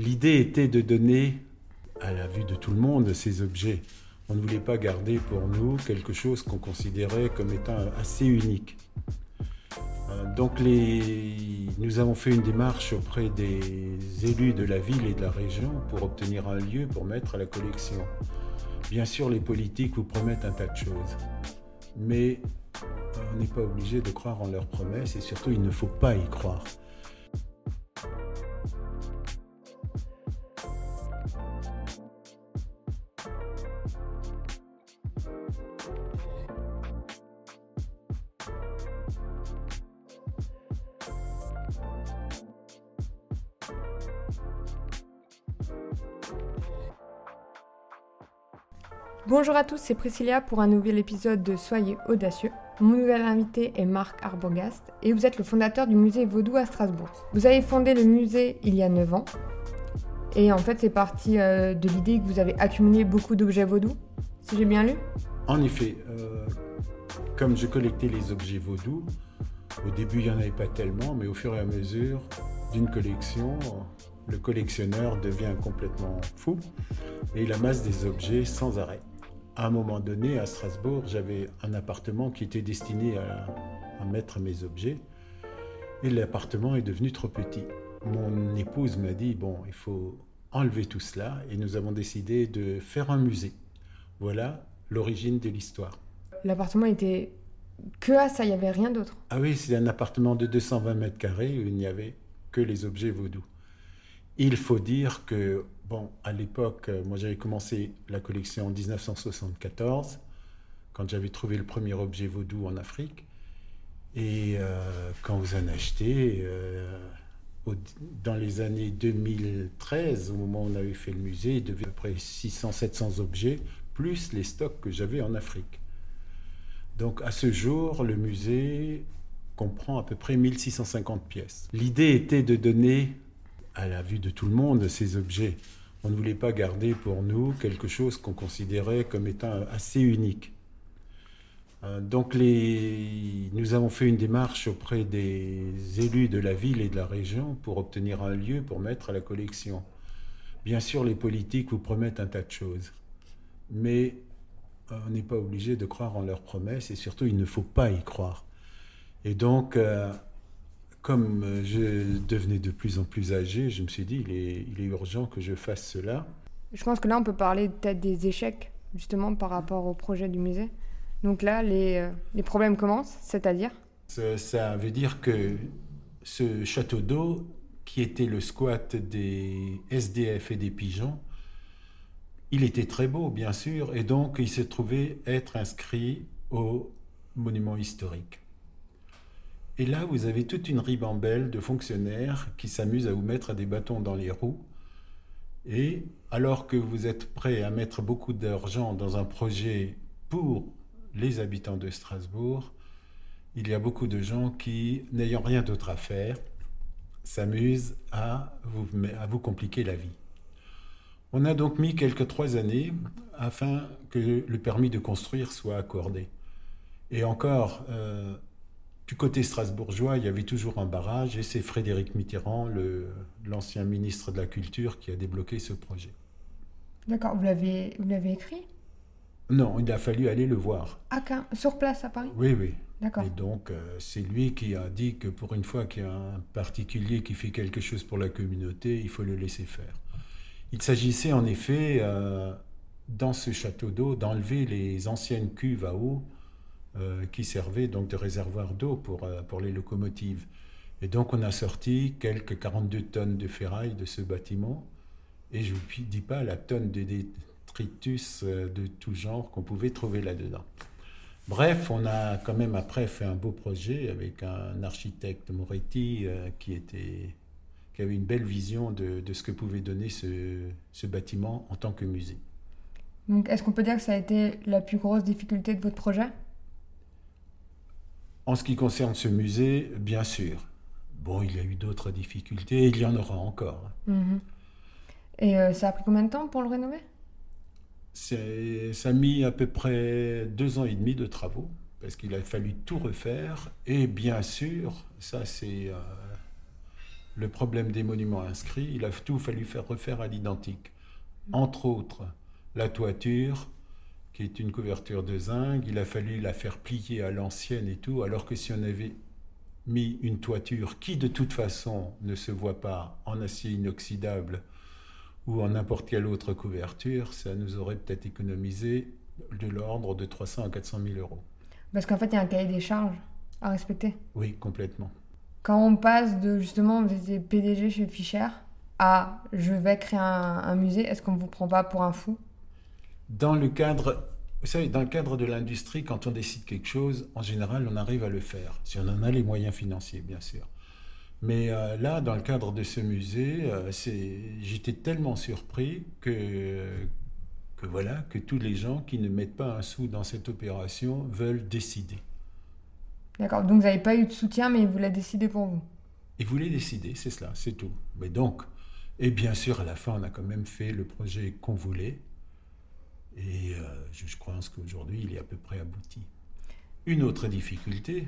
L'idée était de donner à la vue de tout le monde ces objets. On ne voulait pas garder pour nous quelque chose qu'on considérait comme étant assez unique. Euh, donc nous avons fait une démarche auprès des élus de la ville et de la région pour obtenir un lieu pour mettre la collection. Bien sûr, les politiques vous promettent un tas de choses, mais on n'est pas obligé de croire en leurs promesses et surtout il ne faut pas y croire. Bonjour à tous, c'est Priscilla pour un nouvel épisode de Soyez audacieux. Mon nouvel invité est Marc Arbogast et vous êtes le fondateur du musée Vaudou à Strasbourg. Vous avez fondé le musée il y a 9 ans et en fait c'est parti euh, de l'idée que vous avez accumulé beaucoup d'objets vaudou, si j'ai bien lu En effet, euh, comme je collectais les objets vaudou, au début il n'y en avait pas tellement, mais au fur et à mesure d'une collection, le collectionneur devient complètement fou et il amasse des objets sans arrêt à un moment donné, à Strasbourg, j'avais un appartement qui était destiné à, mettre mes objets. Et l'appartement est devenu trop petit. Mon épouse m'a dit, bon, il faut enlever tout cela. Et nous avons décidé de faire un musée. Voilà l'origine de l'histoire. L'appartement était que à ça, il n'y avait rien d'autre Ah oui, c'est un appartement de 220 mètres carrés où il n'y avait que les objets vaudous. Il faut dire que Bon, à l'époque, euh, moi j'avais commencé la collection en 1974, quand j'avais trouvé le premier objet vaudou en Afrique. Et euh, quand vous en achetez, euh, dans les années 2013, au moment où on avait fait le musée, il devait à peu près 600-700 objets, plus les stocks que j'avais en Afrique. Donc à ce jour, le musée comprend à peu près 1650 pièces. L'idée était de donner à la vue de tout le monde ces objets on ne voulait pas garder pour nous quelque chose qu'on considérait comme étant assez unique. Euh, donc nous avons fait une démarche auprès des élus de la ville et de la région pour obtenir un lieu pour mettre à la collection. Bien sûr, les politiques vous promettent un tas de choses, mais euh, on n'est pas obligé de croire en leurs promesses et surtout il ne faut pas y croire. Et donc, euh, comme euh, je devenais de plus en plus âgé, je me suis dit, il est, il est urgent que je fasse cela. Je pense que là, on peut parler peut-être des échecs, justement, par rapport au projet du musée. Donc là, les, euh, les problèmes commencent, c'est-à-dire ça, ça, veut dire que ce château d'eau, qui était le squat des SDF et des pigeons, il était très beau, bien sûr, et donc il s'est trouvé être inscrit au monument historique. Et là, vous avez toute une ribambelle de fonctionnaires qui s'amusent à vous mettre des bâtons dans les roues. Et alors que vous êtes prêt à mettre beaucoup d'argent dans un projet pour les habitants de Strasbourg, il y a beaucoup de gens qui, n'ayant rien d'autre à faire, s'amusent à vous, compliquer la vie. On a donc mis quelques trois années afin que le permis de construire soit accordé. Et encore, euh, du côté strasbourgeois, il y avait toujours un barrage et c'est Frédéric Mitterrand, l'ancien ministre de la Culture, qui a débloqué ce projet. D'accord, vous l'avez écrit? Non, il a fallu aller le voir. Ah, sur place à Paris? Oui, oui. D'accord. Et donc, euh, c'est lui qui a dit que pour une fois qu'il y a un particulier qui fait quelque chose pour la communauté, il faut le laisser faire. Il s'agissait en effet, euh, dans ce château d'eau, d'enlever les anciennes cuves à eau qui servait donc de réservoir d'eau pour, euh, pour les locomotives. Et donc on a sorti quelques 42 tonnes de ferraille de ce bâtiment, et je ne vous dis pas la tonne de détritus euh, de tout genre qu'on pouvait trouver là-dedans. Bref, on a quand même après fait un beau projet avec un architecte Moretti qui, était, qui avait une belle vision de, de ce que pouvait donner ce, ce bâtiment en tant que musée. Donc est-ce qu'on peut dire que ça a été la plus grosse difficulté de votre projet? En ce qui concerne ce musée, bien sûr. Bon, il y a eu d'autres difficultés, il y en aura encore. Mhm. Et euh, ça a pris combien de temps pour le rénover? Ça a mis à peu près deux ans et demi de travaux, parce qu'il a fallu tout refaire. Et bien sûr, ça c'est euh, le problème des monuments inscrits, il a tout fallu faire refaire à l'identique. Entre autres, la toiture, qui est une couverture de zinc, il a fallu la faire plier à l'ancienne et tout, alors que si on avait mis une toiture qui de toute façon ne se voit pas en acier inoxydable ou en n'importe quelle autre couverture, ça nous aurait peut-être économisé de l'ordre de 300 à 400 000 euros. Parce qu'en fait, il y a un cahier des charges à respecter. Oui, complètement. Quand on passe de justement, vous étiez PDG chez Fischer à je vais créer un, musée, est-ce qu'on ne vous prend pas pour un fou? Dans le cadre, vous savez, dans le cadre de l'industrie, quand on décide quelque chose, en général, on arrive à le faire, si on en a les moyens financiers, bien sûr. Mais euh, là, dans le cadre de ce musée, euh, j'étais tellement surpris que, que voilà, que tous les gens qui ne mettent pas un sou dans cette opération veulent décider. D'accord, donc vous n'avez pas eu de soutien, mais il voulait décider pour vous. Il voulait décider, c'est cela, c'est tout. Mais donc, et bien sûr, à la fin, on a quand même fait le projet qu'on voulait. Et euh, je, je pense qu'aujourd'hui, il est à peu près abouti. Une autre difficulté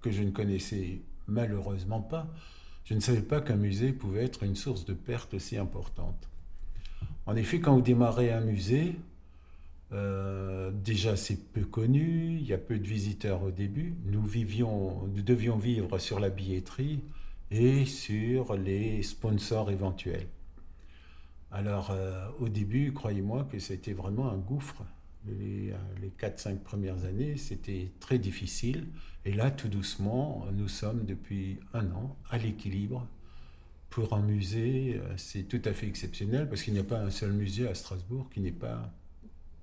que je ne connaissais malheureusement pas, je ne savais pas qu'un musée pouvait être une source de perte aussi importante. En effet, quand vous démarrez un musée, euh, déjà c'est peu connu, il y a peu de visiteurs au début. Nous, vivions, nous devions vivre sur la billetterie et sur les sponsors éventuels. Alors euh, au début, croyez-moi que c'était vraiment un gouffre. Les, euh, les 4-5 premières années, c'était très difficile. Et là, tout doucement, nous sommes depuis un an à l'équilibre pour un musée, euh, c'est tout à fait exceptionnel parce qu'il n'y a pas un seul musée à Strasbourg qui n'est pas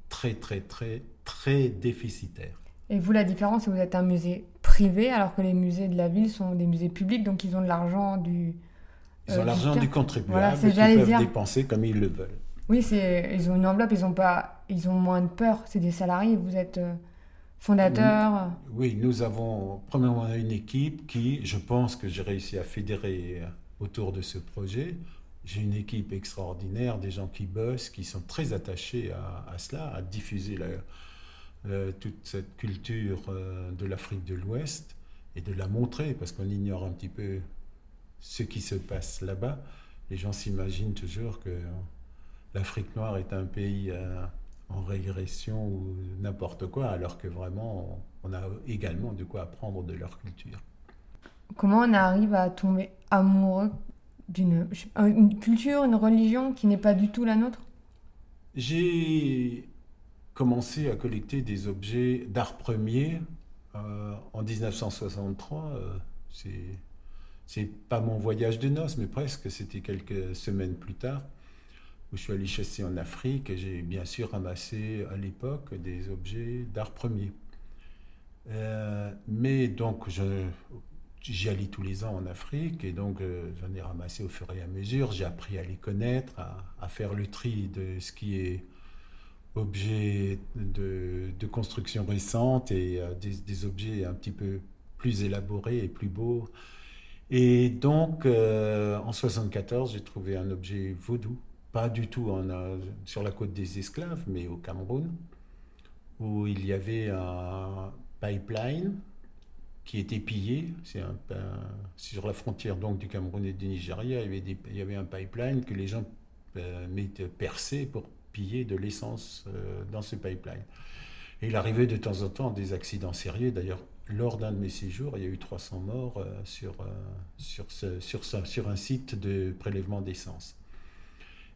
très, très, très, très déficitaire. Et vous, la différence, c'est que vous êtes un musée privé alors que les musées de la ville sont des musées publics, donc ils ont de l'argent du. Ils ont euh, l'argent du contribuable qu'ils peuvent dépenser comme ils le veulent. Oui, ils ont une enveloppe, ils ont, pas, ils ont moins de peur. C'est des salariés, vous êtes euh, fondateur. Oui, nous avons premièrement une équipe qui, je pense que j'ai réussi à fédérer autour de ce projet. J'ai une équipe extraordinaire, des gens qui bossent, qui sont très attachés à, cela, à diffuser toute cette culture euh, de l'Afrique de l'Ouest et de la montrer, parce qu'on ignore un petit peu ce qui se passe là-bas. Les gens s'imaginent toujours que l'Afrique noire est un pays euh, en régression ou n'importe quoi, alors que vraiment, on a également de quoi apprendre de leur culture. Comment on arrive à tomber amoureux d'une une culture, une religion qui n'est pas du tout la nôtre? J'ai commencé à collecter des objets d'art premier euh, en 1963. Euh, c'est c'est pas mon voyage de noces, mais presque. C'était quelques semaines plus tard où je suis allé chasser en Afrique et j'ai bien sûr ramassé à l'époque des objets d'art premier. Euh, mais donc, j'y allais tous les ans en Afrique et donc euh, j'en ai ramassé au fur et à mesure. J'ai appris à les connaître, à, faire le tri de ce qui est objet de, construction récente et euh, des, objets un petit peu plus élaborés et plus beaux. Et donc euh, en 74, j'ai trouvé un objet vaudou, pas du tout en, sur la côte des esclaves, mais au Cameroun, où il y avait un pipeline qui était pillé. C'est sur la frontière donc du Cameroun et du Nigeria, il y avait, un pipeline que les gens euh, percé pour piller de l'essence euh, dans ce pipeline. Et il arrivait de temps en temps des accidents sérieux. D'ailleurs, lors d'un de mes séjours, il y a eu 300 morts euh, sur, sur, ce, sur, un site de prélèvement d'essence.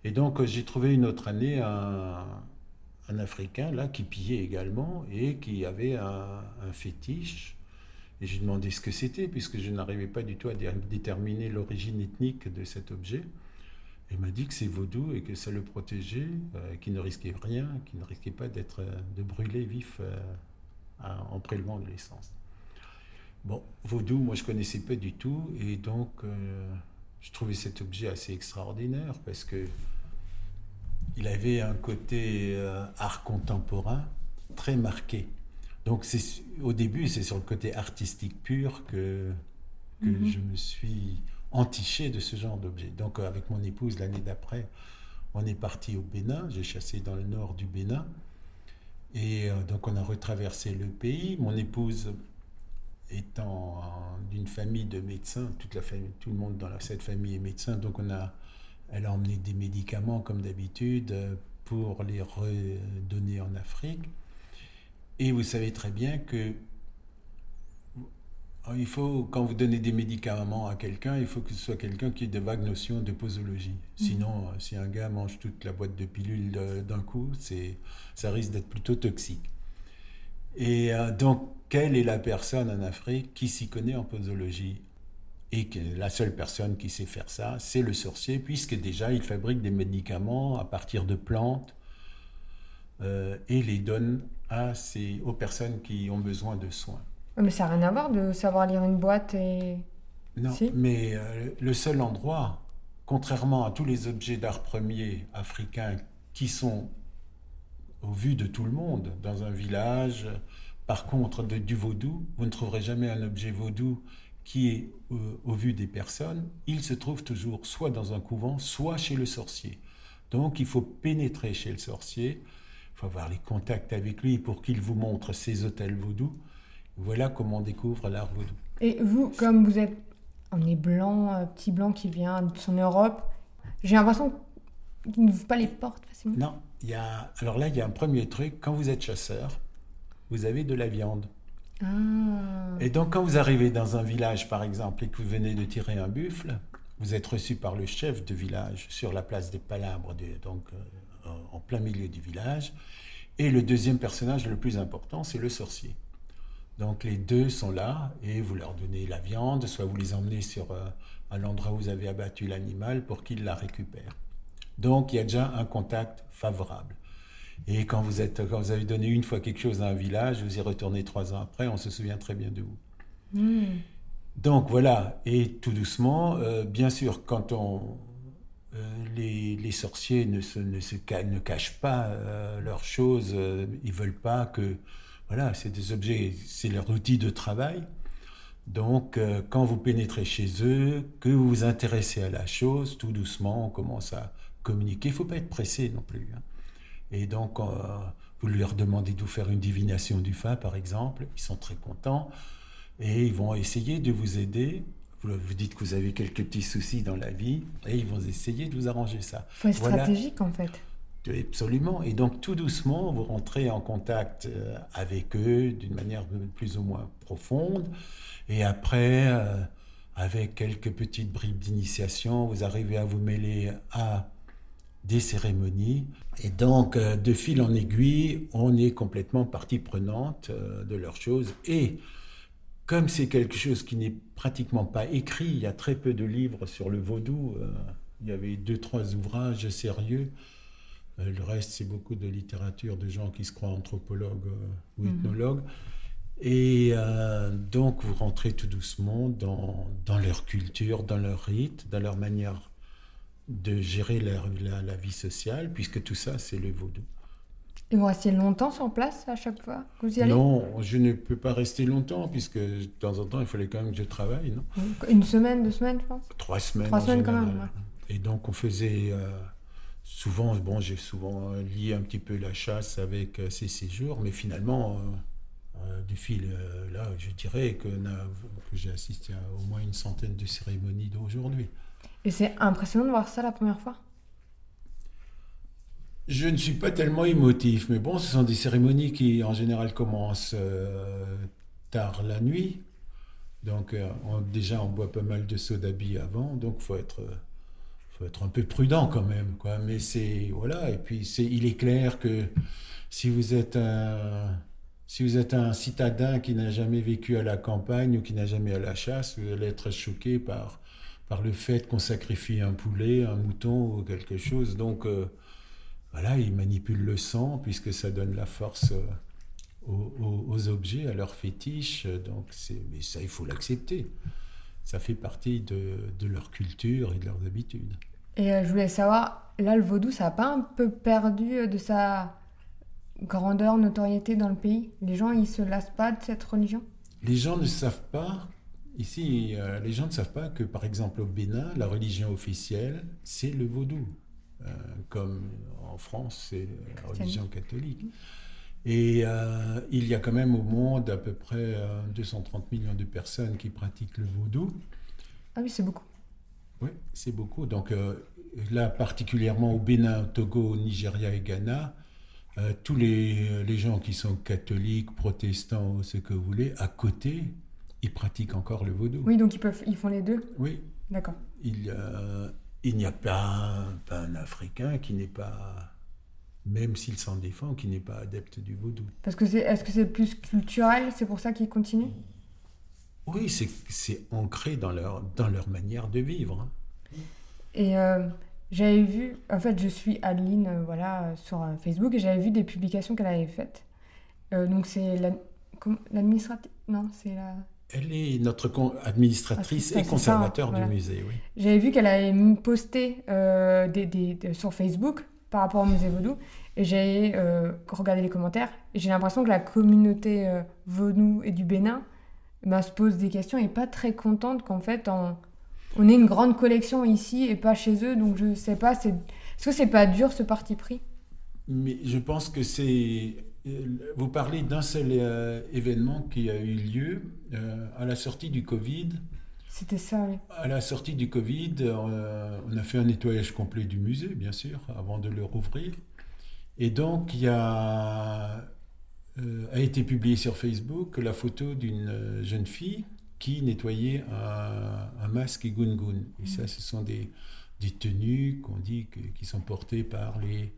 Et donc, j'ai trouvé une autre année un, Africain là qui pillait également et qui avait un, fétiche et j'ai demandé ce que c'était, puisque je n'arrivais pas du tout à déterminer l'origine ethnique de cet objet. Il m'a dit que c'est vaudou et que ça le protégeait, euh, qu'il ne risquait rien, qu'il ne risquait pas d'être euh, de brûler vif euh, en prélevant de l'essence. Bon, vaudou, moi je connaissais pas du tout, et donc je trouvais cet objet assez extraordinaire parce que il avait un côté art contemporain très marqué. Donc c'est au début, c'est sur le côté artistique pur que, que mhm. je me suis entiché de ce genre d'objet. Donc euh, avec mon épouse, l'année d'après, on est parti au Bénin. J'ai chassé dans le nord du Bénin. Et euh, donc on a retraversé le pays. Mon épouse étant d'une famille de médecins, toute la famille, tout le monde dans cette famille est médecin, donc on a, elle a emmené des médicaments comme d'habitude pour les redonner en Afrique. Et vous savez très bien que il faut, quand vous donnez des médicaments à quelqu'un, il faut que ce soit quelqu'un qui ait de vagues notions de posologie. Mhm. Sinon, euh, si un gars mange toute la boîte de pilules d'un coup, ça risque d'être plutôt toxique. Et euh, donc, quelle est la personne en Afrique qui s'y connaît en posologie Et que la seule personne qui sait faire ça, c'est le sorcier, puisque déjà, il fabrique des médicaments à partir de plantes euh, et les donne à ces, aux personnes qui ont besoin de soins. Mais ça n'a rien à voir de savoir lire une boîte et... Non, mais euh, le seul endroit, contrairement à tous les objets d'art premier africains qui sont au vu de tout le monde, dans un village, par contre, de, du vaudou, vous ne trouverez jamais un objet vaudou qui est euh, au vu des personnes. Il se trouve toujours soit dans un couvent, soit chez le sorcier. Donc il faut pénétrer chez le sorcier, il faut avoir les contacts avec lui pour qu'il vous montre ses hôtels vaudous. Voilà comment on découvre l'art vaudou. Et vous, comme vous êtes un est blanc, un petit blanc qui vient de son Europe, j'ai l'impression qu'il n'ouvre pas les portes facilement. Non, il y a... alors là, il y a un premier truc. Quand vous êtes chasseur, vous avez de la viande. Ah. Et donc, quand vous arrivez dans un village, par exemple, et que vous venez de tirer un buffle, vous êtes reçu par le chef de village sur la place des Palabres, donc euh, en plein milieu du village. Et le deuxième personnage le plus important, c'est le sorcier. Donc les deux sont là et vous leur donnez la viande, soit vous les emmenez sur euh, à l'endroit où vous avez abattu l'animal pour qu'ils la récupèrent. Donc il y a déjà un contact favorable. Et quand vous, êtes, quand vous avez donné une fois quelque chose à un village, vous y retournez trois ans après, on se souvient très bien de vous. Hmm. Donc voilà, et tout doucement, euh, bien sûr, quand on, euh, les, sorciers ne, se, ne, se, ne cachent pas leurs choses, ils veulent pas que voilà, c'est des objets, c'est leur outil de travail. Donc, euh, quand vous pénétrez chez eux, que vous vous intéressez à la chose, tout doucement, on commence à communiquer. Il ne faut pas être pressé non plus. Hein. Et donc, euh, vous leur demandez de vous faire une divination du fa, par exemple. Ils sont très contents. Et ils vont essayer de vous aider. Vous, vous dites que vous avez quelques petits soucis dans la vie. Et ils vont essayer de vous arranger ça. Il faut être stratégique, en fait. Absolument. Et donc tout doucement, vous rentrez en contact euh, avec eux d'une manière plus ou moins profonde. Et après, euh, avec quelques petites bribes d'initiation, vous arrivez à vous mêler à des cérémonies. Et donc, euh, de fil en aiguille, on est complètement partie prenante de leurs choses. Et comme c'est quelque chose qui n'est pratiquement pas écrit, il y a très peu de livres sur le vaudou. il y avait deux, trois ouvrages sérieux. Euh, le reste, c'est beaucoup de littérature de gens qui se croient anthropologues euh, ou mhm. ethnologues. Et euh, donc, vous rentrez tout doucement dans, dans, leur culture, dans leur rite, dans leur manière de gérer la, la, vie sociale, puisque tout ça, c'est le vaudou. Et vous restez longtemps sur place à chaque fois que vous y allez? Non, je ne peux pas rester longtemps, puisque de temps en temps, il fallait quand même que je travaille. Non? Une semaine, deux semaines, je pense Trois semaines. Trois semaines quand même. Et donc, on faisait souvent, bon, j'ai souvent lié un petit peu la chasse avec euh, ces séjours, mais finalement, euh, euh, du fil là, je dirais que, que j'ai assisté à au moins une centaine de cérémonies d'aujourd'hui. Et c'est impressionnant de voir ça la première fois Je ne suis pas tellement émotif, mais bon, ce sont des cérémonies qui en général commencent tard la nuit. Donc déjà, on boit pas mal de soda avant, donc faut être faut être un peu prudent quand même, quoi. Mais c'est voilà. Et puis c'est, il est clair que si vous êtes un si vous êtes un citadin qui n'a jamais vécu à la campagne ou qui n'a jamais à la chasse, vous allez être choqué par par le fait qu'on sacrifie un poulet, un mouton ou quelque chose. Donc euh, voilà, il manipule le sang puisque ça donne la force euh, aux, aux, objets, à leurs fétiches. Donc c'est, mais ça, il faut l'accepter ça fait partie de, de, leur culture et de leurs habitudes. Et euh, je voulais savoir, là, le vaudou, ça n'a pas un peu perdu de sa grandeur, notoriété dans le pays? Les gens, ils se lassent pas de cette religion? Les gens ne savent pas, ici, euh, les gens ne savent pas que, par exemple, au Bénin, la religion officielle, c'est le vaudou. comme en France, c'est la religion catholique. Et euh, il y a quand même au monde à peu près 230 millions de personnes qui pratiquent le vaudou. Ah oui, c'est beaucoup. Oui, c'est beaucoup. Donc là, particulièrement au Bénin, au Togo, au Nigeria et Ghana, tous les, les, gens qui sont catholiques, protestants, ou ce que vous voulez, à côté, ils pratiquent encore le vaudou. Oui, donc ils, peuvent, ils font les deux Oui. D'accord. Il, il n'y a pas un, Africain qui n'est pas, même s'il s'en défend, qui n'est pas adepte du vaudou. Parce que c'est, est-ce que c'est plus culturel C'est pour ça qu'il continue Oui, c'est, c'est ancré dans leur, dans leur manière de vivre. Hein. Et euh, j'avais vu, en fait, je suis Adeline euh, voilà, sur euh, Facebook et j'avais vu des publications qu'elle avait faites. donc c'est la, l'administratif. Non, c'est la. Elle est notre administratrice et conservateur du musée, oui. J'avais vu qu'elle avait posté euh, des, des, sur Facebook par rapport au musée Vaudou, et j'ai euh, regardé les commentaires, et j'ai l'impression que la communauté euh, Vaudou et du Bénin ben, se pose des questions et pas très contente qu'en fait on, on ait une grande collection ici et pas chez eux, donc je sais pas, est-ce que c'est pas dur ce parti pris? Mais je pense que c'est vous parlez d'un seul euh, événement qui a eu lieu euh, à la sortie du Covid. C'était ça, oui. À la sortie du Covid, euh, on a fait un nettoyage complet du musée, bien sûr, avant de le rouvrir. Et donc, il y a, a été publié sur Facebook la photo d'une jeune fille qui nettoyait un, masque et gungun. Et ça, ce sont des, des tenues qu'on dit qui sont portées par les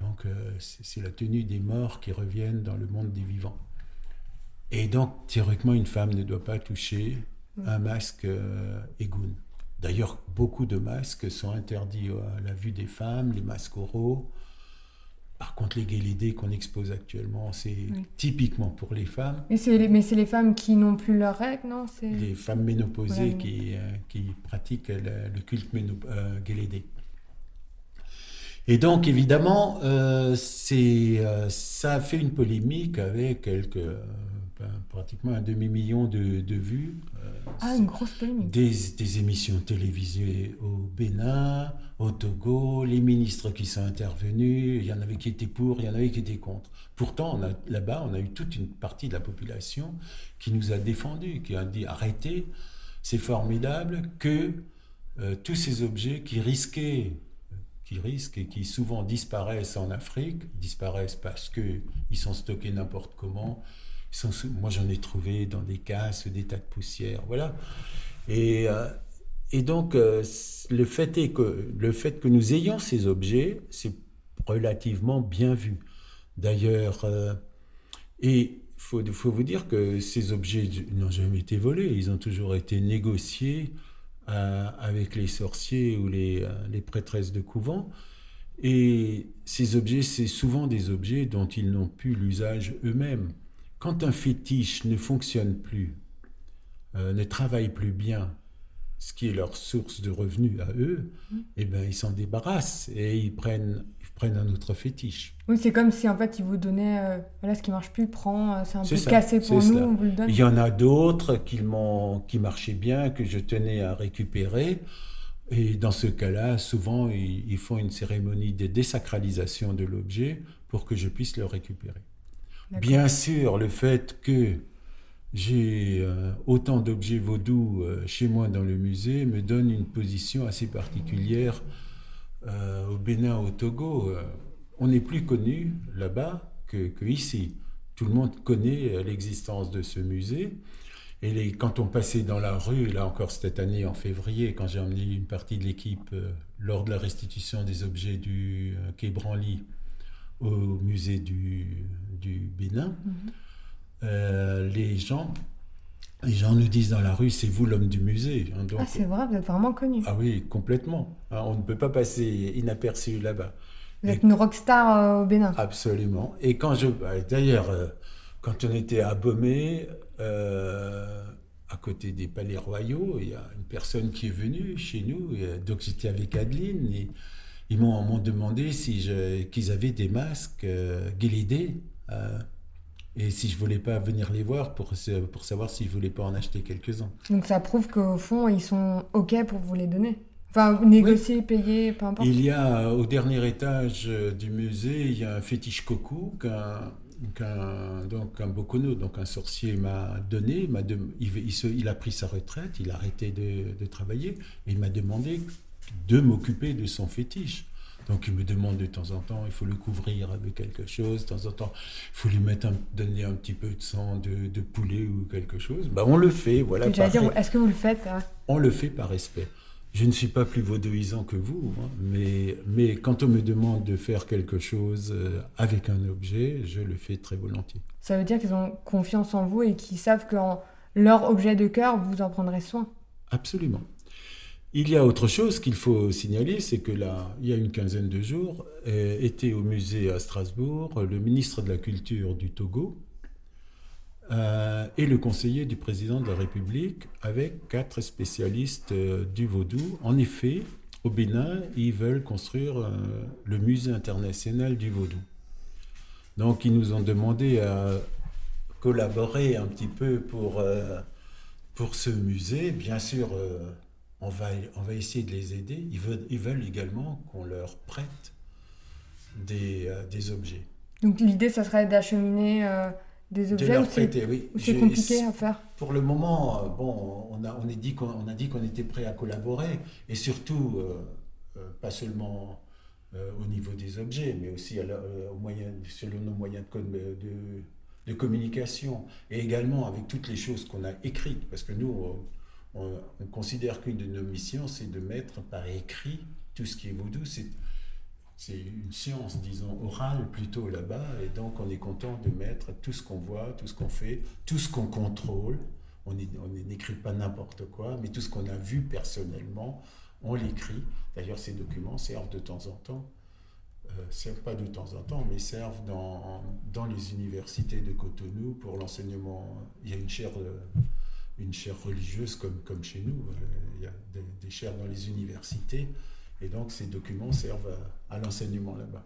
donc euh, c'est la tenue des morts qui reviennent dans le monde des vivants. Et donc théoriquement, une femme ne doit pas toucher un masque euh, égoun. D'ailleurs, beaucoup de masques sont interdits à la vue des femmes, les masques oraux. Par contre, les guélidés qu'on expose actuellement, c'est typiquement pour les femmes. Mais c'est les, mais les femmes qui n'ont plus leurs règles, non? Les femmes ménopausées qui, euh, qui, pratiquent le, culte méno, guélidé. Et donc, évidemment, euh, euh, ça a fait une polémique avec quelques, euh, ben, pratiquement un demi-million de, de, vues. ah, une grosse polémique. Des, des, émissions télévisées au Bénin, au Togo, les ministres qui sont intervenus, il y en avait qui étaient pour, il y en avait qui étaient contre. Pourtant, là-bas, on a eu toute une partie de la population qui nous a défendus, qui a dit arrêtez, c'est formidable que tous ces objets qui risquaient qui risquent et qui souvent disparaissent en Afrique, disparaissent parce qu'ils sont stockés n'importe comment. Moi, j'en ai trouvé dans des casses, des tas de poussière, voilà. Et, euh, donc, euh, le, fait est que, le fait que nous ayons ces objets, c'est relativement bien vu. D'ailleurs, euh, et il faut, vous dire que ces objets n'ont jamais été volés, ils ont toujours été négociés avec les sorciers ou les, euh, les, prêtresses de couvent. Et ces objets, c'est souvent des objets dont ils n'ont plus l'usage eux-mêmes. Quand un fétiche ne fonctionne plus, euh, ne travaille plus bien, ce qui est leur source de revenus à eux, mmh. eh ben, ils s'en débarrassent et ils prennent prennent un autre fétiche. Oui, c'est comme si en fait ils vous donnaient, euh, voilà, ce qui marche plus, prend, euh, c'est un peu cassé pour nous, on vous le donne. Il y en a d'autres qui, qui marchaient bien, que je tenais à récupérer. Et dans ce cas-là, souvent, ils, font une cérémonie de désacralisation de l'objet pour que je puisse le récupérer. Bien sûr, le fait que j'ai euh, autant d'objets vaudous chez moi dans le musée me donne une position assez particulière euh, au Bénin, au Togo, euh, on n'est plus connu là-bas que, ici. Tout le monde connaît euh, l'existence de ce musée. Et les, quand on passait dans la rue, là encore cette année en février, quand j'ai emmené une partie de l'équipe lors de la restitution des objets du Quai Branly au musée du, du Bénin, mhm. les gens les gens nous disent dans la rue, c'est vous l'homme du musée. Hein, ah, c'est vrai, vous êtes vraiment connu. Ah oui, complètement. Hein, on ne peut pas passer inaperçu là-bas. Vous êtes une rockstar euh, au Bénin. Absolument. Et quand je. Bah, d'ailleurs, euh, quand on était à Bomé, euh, à côté des palais royaux, il y a une personne qui est venue chez nous. donc j'étais avec Adeline. Et ils m'ont demandé si qu'ils avaient des masques guélidés et si je voulais pas venir les voir pour, pour savoir si je voulais pas en acheter quelques-uns. Donc ça prouve qu'au fond, ils sont OK pour vous les donner Enfin, négocier, payer, peu importe. Il y a au dernier étage du musée, il y a un fétiche coco qu'un donc un bokono, donc un sorcier m'a donné, m'a il, il, a pris sa retraite, il a arrêté de, de travailler, et il m'a demandé de m'occuper de son fétiche. Donc il me demande de temps en temps, il faut le couvrir avec quelque chose, de temps en temps, il faut lui mettre donner un petit peu de sang de, poulet ou quelque chose. Ben, on le fait, voilà. Est-ce que vous le faites hein On le fait par respect. Je ne suis pas plus vaudouisant que vous, hein, mais, mais quand on me demande de faire quelque chose euh, avec un objet, je le fais très volontiers. Ça veut dire qu'ils ont confiance en vous et qu'ils savent que leur objet de cœur, vous en prendrez soin? Absolument. Il y a autre chose qu'il faut signaler, c'est que là, il y a une quinzaine de jours, euh, était au musée à Strasbourg le ministre de la Culture du Togo euh, et le conseiller du président de la République avec quatre spécialistes euh, du vaudou. En effet, au Bénin, ils veulent construire le musée international du vaudou. Donc, ils nous ont demandé à collaborer un petit peu pour, pour ce musée. Bien sûr, on va, on va essayer de les aider. Ils veulent, ils veulent également qu'on leur prête des, euh, des, objets. Donc l'idée, ça serait d'acheminer euh, des objets ou c'est compliqué à faire? Pour le moment, euh, bon, on a, on dit qu'on a dit qu'on était prêt à collaborer et surtout, pas seulement au niveau des objets, mais aussi à au moyen, selon nos moyens de, de, de, communication et également avec toutes les choses qu'on a écrites. Parce que nous, on, considère qu'une de nos missions, c'est de mettre par écrit tout ce qui est vaudou. C'est une science, disons, orale plutôt là-bas, et donc on est content de mettre tout ce qu'on voit, tout ce qu'on fait, tout ce qu'on contrôle. On n'écrit pas n'importe quoi, mais tout ce qu'on a vu personnellement, on l'écrit. D'ailleurs, ces documents servent de temps en temps, euh, servent pas de temps en temps, mais servent dans, dans les universités de Cotonou pour l'enseignement. Il y a une chaire une chaire religieuse comme, comme chez nous. Euh, il y a des, chaires dans les universités. Et donc, ces documents servent à, l'enseignement là-bas.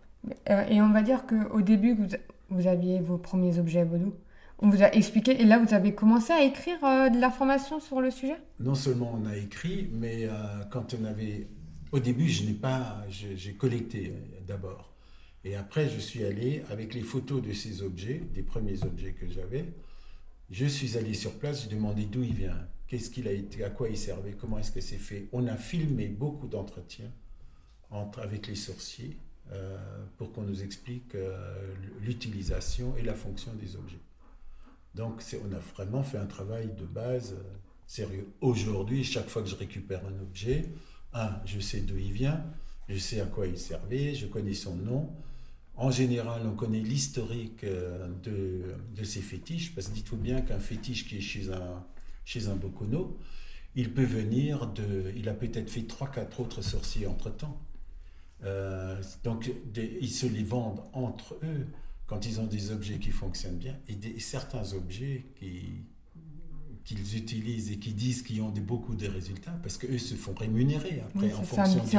Euh, et on va dire qu'au début, vous, vous, aviez vos premiers objets vaudou. On vous a expliqué, et là, vous avez commencé à écrire euh, de l'information sur le sujet? Non seulement on a écrit, mais quand on avait... Au début, je n'ai pas... J'ai collecté d'abord. Et après, je suis allé avec les photos de ces objets, des premiers objets que j'avais, je suis allé sur place, j'ai demandé d'où il vient, qu'est-ce qu'il a été, à quoi il servait, comment est-ce que c'est fait. On a filmé beaucoup d'entretiens entre, avec les sorciers euh, pour qu'on nous explique euh, l'utilisation et la fonction des objets. Donc on a vraiment fait un travail de base euh, sérieux. Aujourd'hui, chaque fois que je récupère un objet, un, je sais d'où il vient, je sais à quoi il servait, je connais son nom, en général, on connaît l'historique euh, de, de, ces fétiches, parce que dites-vous bien qu'un fétiche qui est chez un, chez un bokono, il peut venir de... Il a peut-être fait 3-4 autres sorciers entre-temps. Euh, donc, ils se les vendent entre eux quand ils ont des objets qui fonctionnent bien, et des, certains objets qu'ils utilisent et qui disent qu'ils ont des, beaucoup de résultats, parce qu'eux se font rémunérer après en fonction C'est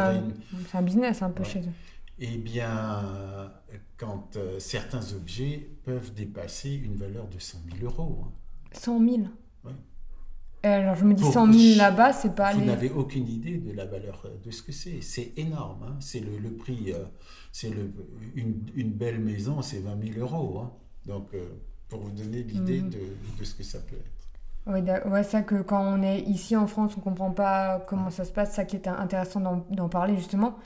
un, business un peu chez eux eh bien, quand euh, certains objets peuvent dépasser une valeur de 100 000 euros. 100 000 Oui. alors je me dis 100 000 là-bas, c'est pas. Vous n'avez aucune idée de la valeur euh, de ce que c'est. C'est énorme. Hein. C'est le, prix. Euh, c'est une, une, belle maison, c'est 20 000 euros. Hein. Donc, pour vous donner l'idée mhm. de, de, ce que ça peut être. Oui, ouais, ça que quand on est ici en France, on comprend pas comment ça se passe. Ça qui est intéressant d'en parler justement.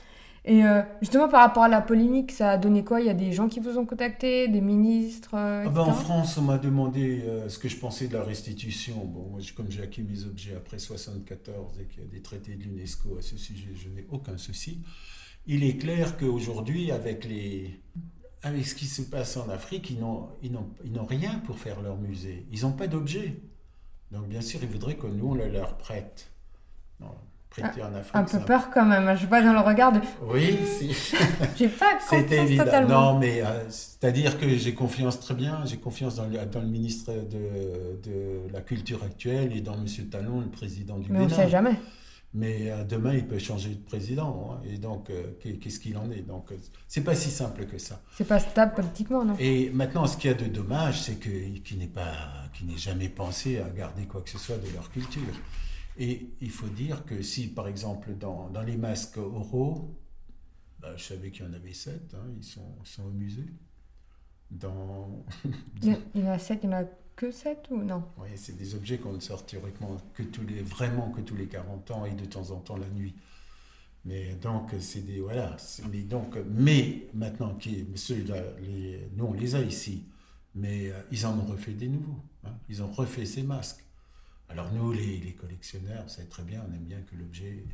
Et euh, justement, par rapport à la polémique, ça a donné quoi? Il y a des gens qui vous ont contacté, des ministres euh, ah ben, En France, on m'a demandé euh, ce que je pensais de la restitution. Bon, moi, comme j'ai acquis mes objets après 74 et qu'il y a des traités de l'UNESCO à ce sujet, je n'ai aucun souci. Il est clair qu'aujourd'hui, avec, les... avec ce qui se passe en Afrique, ils n'ont, ils rien pour faire leur musée. Ils n'ont pas d'objets. Donc, bien sûr, ils voudraient que nous, on le leur prête. Non, un peu peur quand même, je vois dans le regard de... Oui, si. j'ai pas confiance évident. totalement. Non, mais euh, c'est-à-dire que j'ai confiance très bien, j'ai confiance dans le, dans le ministre de, de, la Culture actuelle et dans M. Talon, le président du mais Bénin. Mais on ne sait jamais. Mais euh, demain, il peut changer de président. Hein, et donc, euh, qu'est-ce qu'il en est? Donc, c'est pas si simple que ça. C'est pas stable politiquement, non? Et maintenant, ce qu'il y a de dommage, c'est qu'il n'est pas, qu'il n'ait jamais pensé à garder quoi que ce soit de leur culture. Et il faut dire que si, par exemple, dans, dans les masques oraux, bah, je savais qu'il y en avait sept, hein, ils sont, sont, au musée. dans... Il y en a sept, il y en a que sept ou non? Oui, c'est des objets qu'on ne sort théoriquement que tous les, vraiment que tous les 40 ans et de temps en temps la nuit. Mais donc, c'est des. Voilà. Mais, donc, mais maintenant, qui, ceux les, nous, on les a ici. Mais euh, ils en ont refait des nouveaux. Hein. Ils ont refait ces masques. Alors, nous, les, les collectionneurs, vous savez très bien, on aime bien que l'objet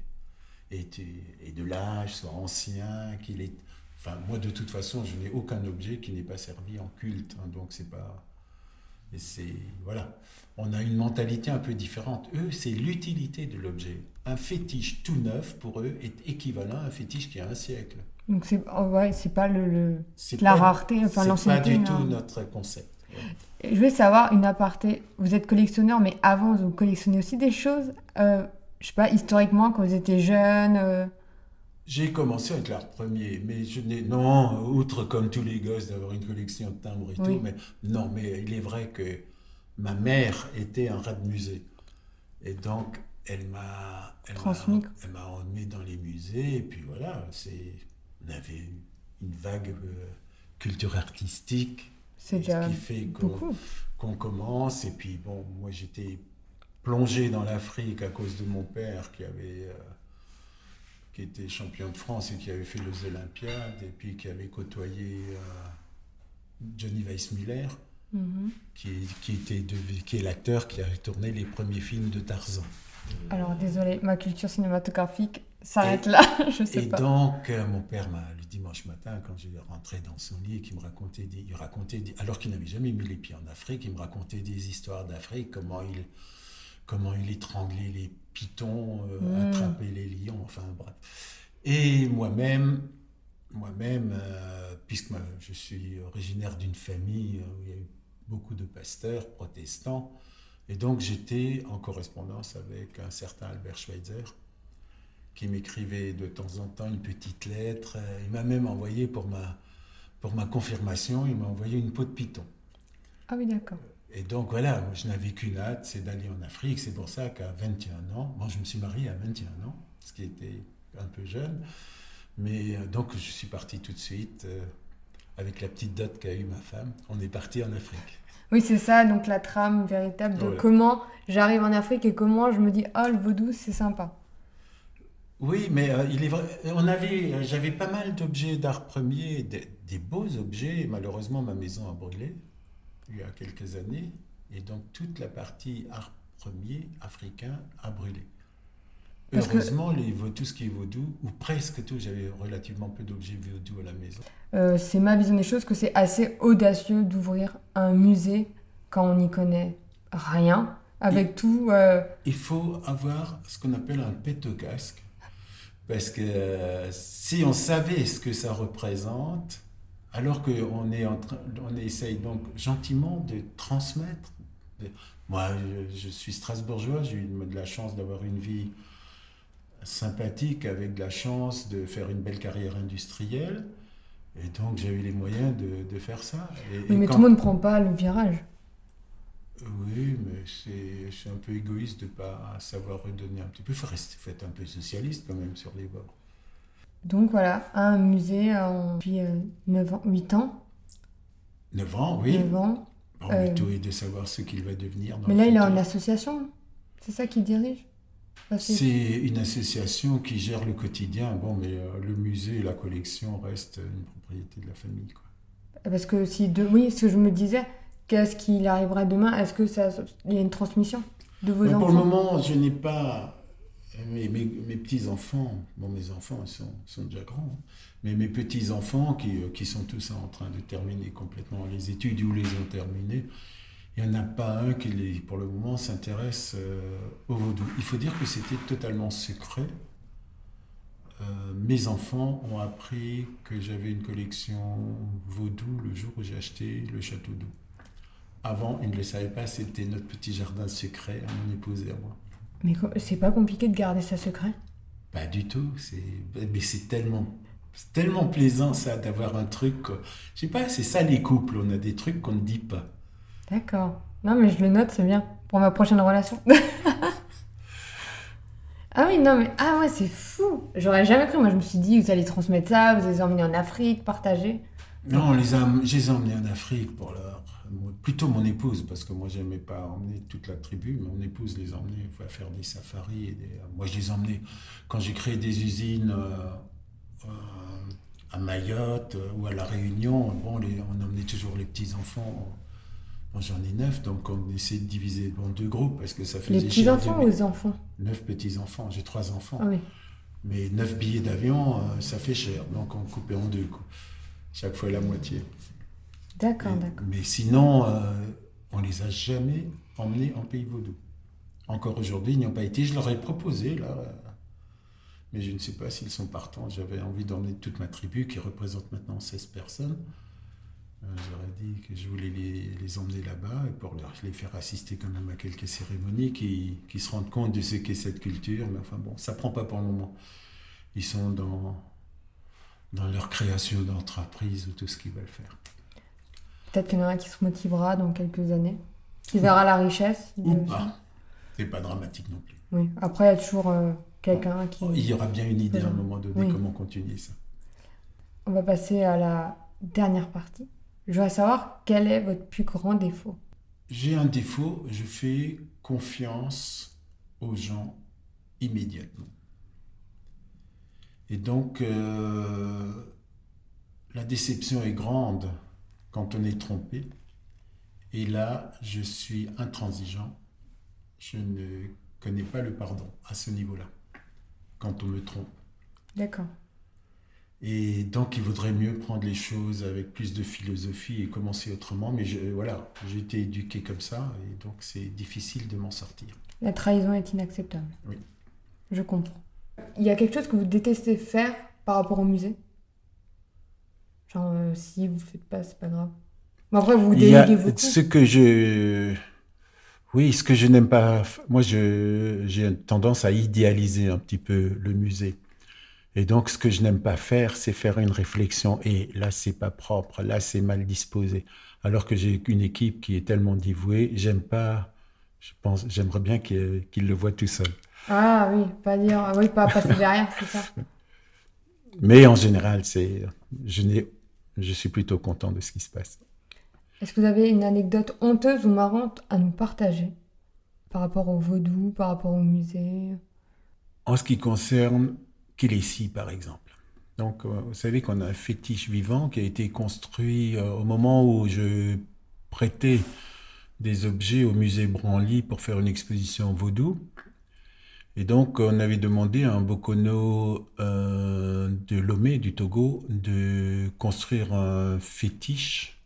ait, de l'âge, soit ancien, qu'il est. Enfin, moi, de toute façon, je n'ai aucun objet qui n'ait pas servi en culte. Hein. donc, c'est pas. Et c'est. Voilà. On a une mentalité un peu différente. Eux, c'est l'utilité de l'objet un fétiche tout neuf pour eux est équivalent à un fétiche qui a un siècle. Donc c'est oh ouais, c'est pas le, la rareté, enfin l'ancienneté. C'est pas du tout notre concept. Je vais savoir une aparté. Vous êtes collectionneur, mais avant vous collectionnez aussi des choses. Euh, je sais pas historiquement quand vous étiez jeune. Euh. J'ai commencé avec l'art premier, mais je n'ai non, outre comme tous les gosses d'avoir une collection de timbres et tout, mais non, mais il est vrai que ma mère était un rat de musée, et donc elle m'a. Elle m'a emmené dans les musées et puis voilà, c'est on avait une vague euh, culture artistique. C'est déjà qui fait qu'on commence et puis bon, moi j'étais plongé dans l'Afrique à cause de mon père qui avait euh, qui était champion de France et qui avait fait les Olympiades et puis qui avait côtoyé euh, Johnny Weissmuller. Mm-hmm. qui, qui, était qui est l'acteur qui a tourné les premiers films de Tarzan. Alors, désolé, ma culture cinématographique s'arrête là, je sais et pas. Et donc, euh, mon père, m'a, dimanche matin, quand je rentrais dans son lit, qui me racontait, des, il racontait alors qu'il n'avait jamais mis les pieds en Afrique, il me racontait des histoires d'Afrique, comment il, comment il étranglait les pitons, euh, hmm. attrapait les lions, enfin bref. Et moi-même, moi-même, euh, puisque je suis originaire d'une famille où il y a eu beaucoup de pasteurs protestants, et donc j'étais en correspondance avec un certain Albert Schweitzer, qui m'écrivait de temps en temps une petite lettre. Il m'a même envoyé pour ma, pour ma confirmation, il m'a envoyé une peau de python. Ah oui, d'accord. Et donc voilà, je n'avais qu'une hâte, c'est d'aller en Afrique. C'est pour ça qu'à 21 ans, moi je me suis marié à 21 ans, ce qui était un peu jeune. Mais euh, donc je suis parti tout de suite euh, avec la petite dot qu'a eu ma femme. On est parti en Afrique. Oui, c'est ça, donc la trame véritable de comment j'arrive en Afrique et comment je me dis, oh, le vaudou, c'est sympa. Oui, mais euh, il est vrai, on avait, j'avais pas mal d'objets d'art premier, des, beaux objets. Malheureusement, ma maison a brûlé il y a quelques années, et donc toute la partie art premier africain a brûlé. Heureusement, les, tout ce qui est vaudou, ou presque tout, j'avais relativement peu d'objets vaudou à la maison. Euh, c'est ma vision des choses que c'est assez audacieux d'ouvrir un musée quand on n'y connaît rien, avec tout. Euh, il faut avoir ce qu'on appelle un pet au casque, parce que euh, si on savait ce que ça représente, alors qu'on est en train, on essaye donc gentiment de transmettre. Moi, je, je suis strasbourgeois, j'ai eu de la chance d'avoir une vie sympathique avec de la chance de faire une belle carrière industrielle. Et donc j'ai eu les moyens de, de faire ça. oui, mais tout le monde ne prend pas le virage. Oui, mais c'est un peu égoïste de ne pas savoir redonner un petit peu. Il faut, rester, faut être un peu socialiste quand même sur les bords. Donc voilà, un musée depuis 9 ans, 8 ans. 9 ans, oui. 9 ans. Bon, euh... tout est de savoir ce qu'il va devenir. mais là, il est en association. C'est ça qu'il dirige c'est une association qui gère le quotidien. Bon, mais euh, le musée et la collection restent une propriété de la famille. Quoi. Parce que si de, oui, ce que je me disais, qu'est-ce qu'il arrivera demain? Est-ce que ça, il y a une transmission de vos enfants Pour le moment, je n'ai pas mes, mes, petits enfants. Bon, mes enfants sont, sont déjà grands, hein. mais mes petits enfants qui, euh, qui sont tous en train de terminer complètement les études ou les ont terminées il n'y en a pas un qui, pour le moment, s'intéresse euh, au vaudou. Il faut dire que c'était totalement secret. Euh, mes enfants ont appris que j'avais une collection vaudou le jour où j'ai acheté le château d'eau. Avant, ils ne le savaient pas, c'était notre petit jardin secret à mon épouse et à moi. Mais c'est pas compliqué de garder ça secret? Pas du tout. Mais c'est tellement, tellement plaisant ça d'avoir un truc. Je sais pas, c'est ça les couples. On a des trucs qu'on ne dit pas. D'accord. Non, mais je le note, c'est bien. Pour ma prochaine relation. ah oui, non, mais ah ouais, c'est fou. J'aurais jamais cru. Moi, je me suis dit, vous allez transmettre ça, vous allez emmener en Afrique, partager. Non, les je les ai emmenés en Afrique pour leur. Plutôt mon épouse, parce que moi, j'aimais pas emmener toute la tribu. Mon épouse les emmenait faire des safaris. Et Moi, je les emmenais quand j'ai créé des usines euh, euh, à Mayotte euh, ou à La Réunion. Bon, on emmenait toujours les petits-enfants. Moi, j'en ai neuf, donc on essaie de diviser en deux groupes parce que ça faisait. Les petits-enfants ou les enfants? Neuf petits-enfants. J'ai trois enfants. Ah oui. Mais neuf billets d'avion, ça fait cher. Donc, on coupait en deux. Quoi chaque fois la moitié. D'accord, d'accord. Mais sinon, on euh, on les a jamais emmenés en pays vaudou. Encore aujourd'hui, ils n'y ont pas été. Je leur ai proposé, là. Mais je ne sais pas s'ils sont partants. J'avais envie d'emmener toute ma tribu, qui représente maintenant 16 personnes. Euh, J'aurais dit que je voulais les, emmener là-bas pour leur, les faire assister quand même à quelques cérémonies qui, qui se rendent compte de ce qu'est cette culture. Mais enfin bon, ça prend pas pour le moment. Ils sont dans, dans leur création d'entreprise ou tout ce qu'ils veulent faire. Peut-être qu'il y en a un qui se motivera dans quelques années, qui verra la richesse. De... Ou pas. C'est pas dramatique non plus. Oui. Après, il y a toujours euh, quelqu'un qui. Il y aura bien une idée à un moment donné comment continuer ça. On va passer à la dernière partie. Je voudrais savoir quel est votre plus grand défaut. J'ai un défaut, je fais confiance aux gens immédiatement. Et donc, euh, la déception est grande quand on est trompé. Et là, je suis intransigeant. Je ne connais pas le pardon à ce niveau-là, quand on me trompe. D'accord. Et donc, il vaudrait mieux prendre les choses avec plus de philosophie et commencer autrement. Mais je, voilà, j'ai été éduqué comme ça, et donc c'est difficile de m'en sortir. La trahison est inacceptable. Oui. Je comprends. Il y a quelque chose que vous détestez faire par rapport au musée? Genre, euh, si vous ne faites pas, c'est pas grave. Mais après, vous déléguez beaucoup. Ce que je. Oui, ce que je n'aime pas. Moi, j'ai tendance à idéaliser un petit peu le musée. Et donc, ce que je n'aime pas faire, c'est faire une réflexion. Et là, c'est pas propre. Là, c'est mal disposé. Alors que j'ai une équipe qui est tellement dévouée, j'aime pas. Je pense, j'aimerais bien qu'il le voit tout seul. Ah oui, pas dire, ah oui, pas passer derrière, c'est ça. Mais en général, c'est, je n'ai, je suis plutôt content de ce qui se passe. Est-ce que vous avez une anecdote honteuse ou marrante à nous partager par rapport au vaudou, par rapport au musée? En ce qui concerne Kilessi, par exemple. Donc, euh, vous savez qu'on a un fétiche vivant qui a été construit euh, au moment où je prêtais des objets au musée Branly pour faire une exposition vaudou. Et donc, on avait demandé à un Bokono euh, de Lomé, du Togo, de construire un fétiche.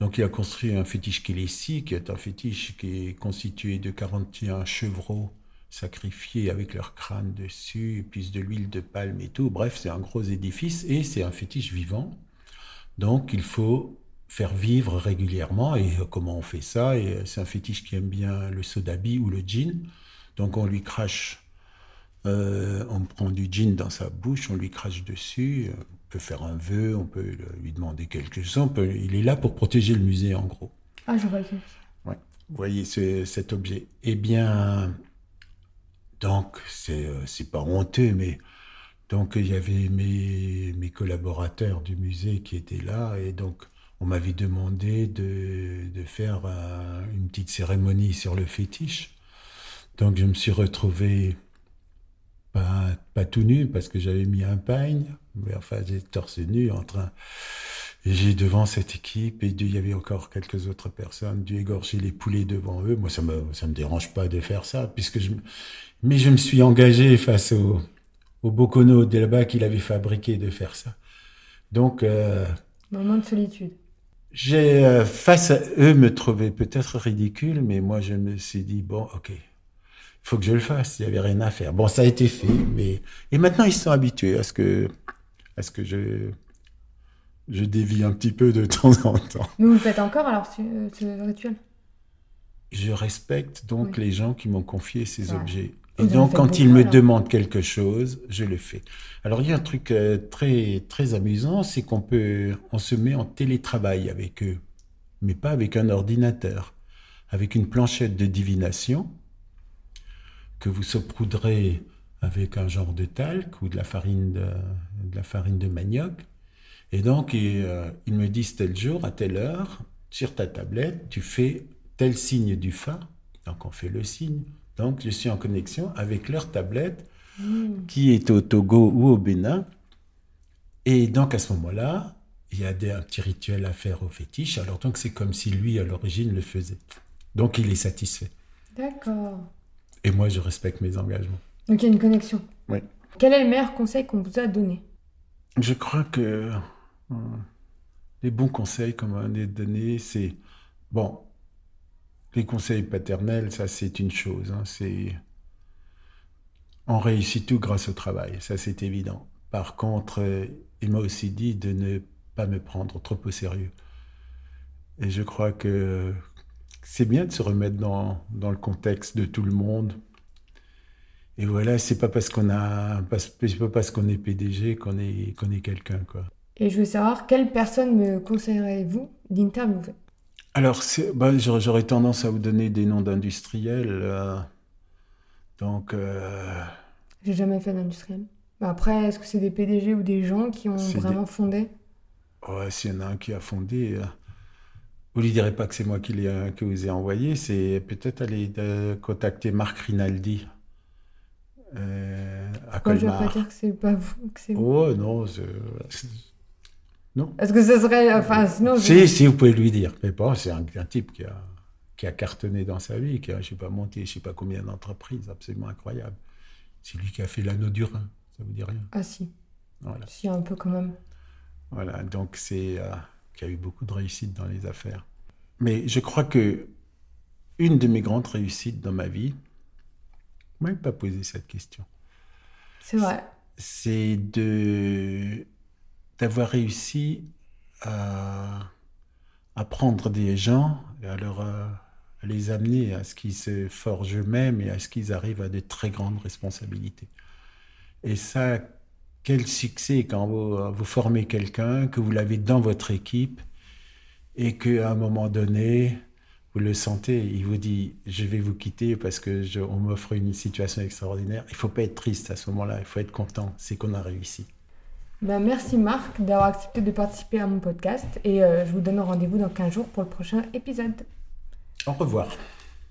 Donc, il a construit un fétiche Kélessi, qui est un fétiche qui est constitué de 41 chevreaux sacrifiés avec leur crâne dessus, puis de l'huile de palme et tout. Bref, c'est un gros édifice et c'est un fétiche vivant. Donc, il faut faire vivre régulièrement. Et comment on fait ça? Et c'est un fétiche qui aime bien le sodabi ou le gin. Donc on lui crache, euh, on prend du gin dans sa bouche, on lui crache dessus, on peut faire un vœu, on peut lui demander quelque chose. il est là pour protéger le musée en gros. Ah, je vois. Ouais. Vous voyez cet objet. Eh bien, donc c'est euh, c'est pas honteux, mais donc il y avait mes, mes collaborateurs du musée qui étaient là et donc on m'avait demandé de, de faire une petite cérémonie sur le fétiche. Donc je me suis retrouvé pas, pas tout nu parce que j'avais mis un peigne, mais enfin j'ai torse nu en train. Et j'ai devant cette équipe, et il y avait encore quelques autres personnes, dû égorger les poulets devant eux. Moi, ça me, ça me dérange pas de faire ça, puisque je, mais je me suis engagé face au, au Bokono de là-bas qu'il avait fabriqué de faire ça. Donc, euh, moment de solitude. J'ai, euh, face à eux, me trouvé peut-être ridicule, mais moi, je me suis dit, bon, ok, faut que je le fasse. Il n'y avait rien à faire. Bon, ça a été fait, mais et maintenant ils sont habitués à ce que, à ce que je, je dévie un petit peu de temps en temps. Mais vous le faites encore alors ce, rituel? Je respecte donc les gens qui m'ont confié ces objets. Et donc, quand ils me demandent quelque chose, je le fais. Alors, il y a un truc euh, très, très amusant, c'est qu'on peut, on se met en télétravail avec eux, mais pas avec un ordinateur, avec une planchette de divination que vous saupoudrez avec un genre de talc ou de la farine de, la farine de manioc. Et donc, ils, euh, ils me disent tel jour, à telle heure, sur ta tablette, tu fais tel signe du Fa. Donc, on fait le signe. Donc, je suis en connexion avec leur tablette Hmm. qui est au Togo ou au Bénin. Et donc, à ce moment-là, il y a des, un petit rituel à faire au fétiche. Alors, donc, c'est comme si lui, à l'origine, le faisait. Donc, il est satisfait. D'accord. Et moi, je respecte mes engagements. Donc il y a une connexion. Oui. Quel est le meilleur conseil qu'on vous a donné? Je crois que euh, les bons conseils qu'on m'a donné, c'est bon. Les conseils paternels, ça c'est une chose. hein, c'est on réussit tout grâce au travail, ça c'est évident. Par contre, euh, il m'a aussi dit de ne pas me prendre trop au sérieux. Et je crois que c'est bien de se remettre dans, dans le contexte de tout le monde. Et voilà, c'est pas parce qu'on a, pas- pas parce qu'on est PDG qu'on est, qu'on est quelqu'un, quoi. Et je veux savoir, quelle personne me conseillerez-vous d'interviewer? Alors, bah, j'aurais tendance à vous donner des noms d'industriels. euh, donc, euh, J'ai jamais fait d'industriel. Après, est-ce que c'est des PDG ou des gens qui ont vraiment fondé? Ouais, s'il y en a un qui a fondé, euh, vous lui direz pas que c'est moi qui, euh, qui vous ai envoyé, c'est peut-être aller euh, contacter Marc Rinaldi euh, à Moi, je vais pas Colmar. dire que c'est pas vous. Que vous. Oh non, c'est- non. Est-ce que ce serait. Enfin, sinon. je- Si, si, vous pouvez lui dire. Mais bon, c'est un, un type qui a, qui a cartonné dans sa vie, qui a, je sais pas, monté, je sais pas combien d'entreprises, absolument incroyable. C'est lui qui a fait l'anneau du Rhin, ça vous dit rien? Ah, si. Voilà. Si, un peu quand même. Voilà, donc c'est euh, qui a eu beaucoup de réussite dans les affaires. Mais je crois que une de mes grandes réussites dans ma vie, même pas posé cette question, C'est vrai. c'est de d'avoir réussi à, à prendre des gens et à, leur, à les amener à ce qu'ils se forgent eux-mêmes et à ce qu'ils arrivent à de très grandes responsabilités. Et ça, quel succès quand vous, vous formez quelqu'un, que vous l'avez dans votre équipe et qu'à un moment donné, vous le sentez, il vous dit je vais vous quitter parce que je- on m'offre une situation extraordinaire. Il faut pas être triste à ce moment-là, il faut être content, c'est qu'on a réussi. Ben, merci Marc d'avoir accepté de participer à mon podcast et euh, je vous donne rendez-vous dans 15 jours pour le prochain épisode. Au revoir.